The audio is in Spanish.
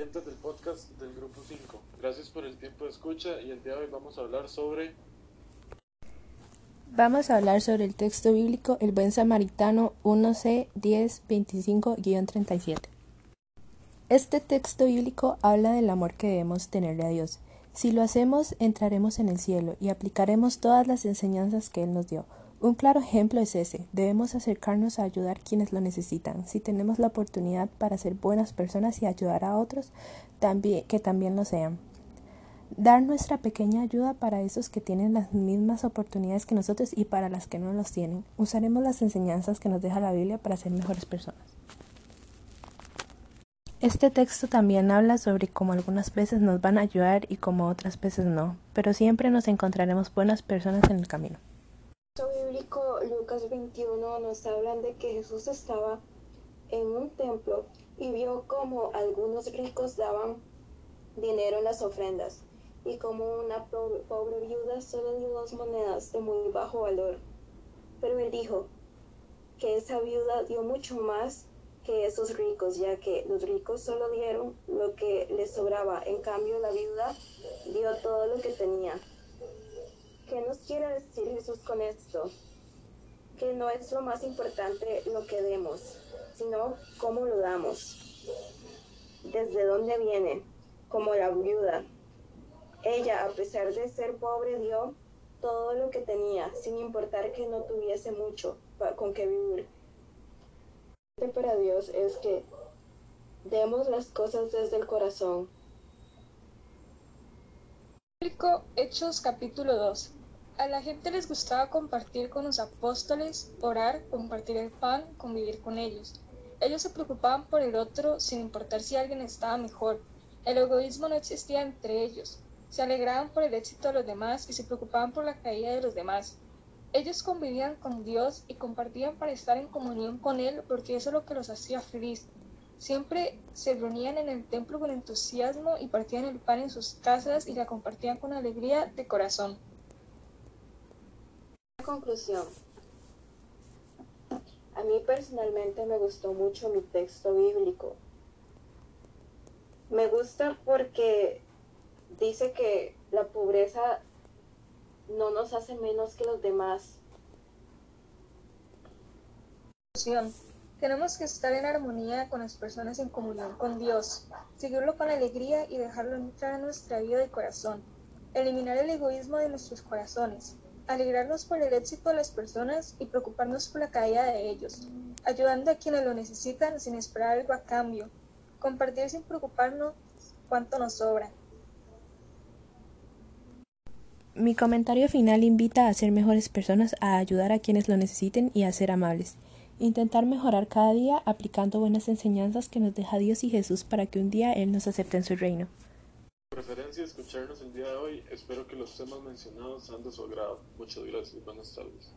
oyentes del podcast del Grupo 5. Gracias por el tiempo de escucha y el día de hoy vamos a hablar sobre... Vamos a hablar sobre el texto bíblico El Buen Samaritano 1C 10 25-37. Este texto bíblico habla del amor que debemos tenerle a Dios. Si lo hacemos, entraremos en el cielo y aplicaremos todas las enseñanzas que Él nos dio. Un claro ejemplo es ese. Debemos acercarnos a ayudar quienes lo necesitan. Si tenemos la oportunidad para ser buenas personas y ayudar a otros, que también lo sean. Dar nuestra pequeña ayuda para esos que tienen las mismas oportunidades que nosotros y para las que no los tienen. Usaremos las enseñanzas que nos deja la Biblia para ser mejores personas. Este texto también habla sobre cómo algunas veces nos van a ayudar y cómo otras veces no, pero siempre nos encontraremos buenas personas en el camino bíblico Lucas 21 nos hablan de que Jesús estaba en un templo y vio como algunos ricos daban dinero en las ofrendas y como una pobre viuda solo dio dos monedas de muy bajo valor. Pero él dijo que esa viuda dio mucho más que esos ricos, ya que los ricos solo dieron lo que les sobraba, en cambio la viuda dio todo lo que tenía. ¿Qué nos quiere decir Jesús con esto? Que no es lo más importante lo que demos, sino cómo lo damos. Desde dónde viene, como la viuda. Ella, a pesar de ser pobre, dio todo lo que tenía, sin importar que no tuviese mucho con qué vivir. Para Dios es que demos las cosas desde el corazón. Hechos capítulo 2 a la gente les gustaba compartir con los apóstoles, orar, compartir el pan, convivir con ellos. Ellos se preocupaban por el otro sin importar si alguien estaba mejor. El egoísmo no existía entre ellos. Se alegraban por el éxito de los demás y se preocupaban por la caída de los demás. Ellos convivían con Dios y compartían para estar en comunión con Él porque eso es lo que los hacía feliz. Siempre se reunían en el templo con entusiasmo y partían el pan en sus casas y la compartían con alegría de corazón. Conclusión. A mí personalmente me gustó mucho mi texto bíblico. Me gusta porque dice que la pobreza no nos hace menos que los demás. Tenemos que estar en armonía con las personas en comunión con Dios, seguirlo con alegría y dejarlo entrar en nuestra vida de corazón, eliminar el egoísmo de nuestros corazones, alegrarnos por el éxito de las personas y preocuparnos por la caída de ellos, ayudando a quienes lo necesitan sin esperar algo a cambio, compartir sin preocuparnos cuánto nos sobra. Mi comentario final invita a ser mejores personas, a ayudar a quienes lo necesiten y a ser amables. Intentar mejorar cada día aplicando buenas enseñanzas que nos deja Dios y Jesús para que un día Él nos acepte en su reino preferencia escucharnos el día de hoy. Espero que los temas mencionados sean de su agrado. Muchas gracias y buenas tardes.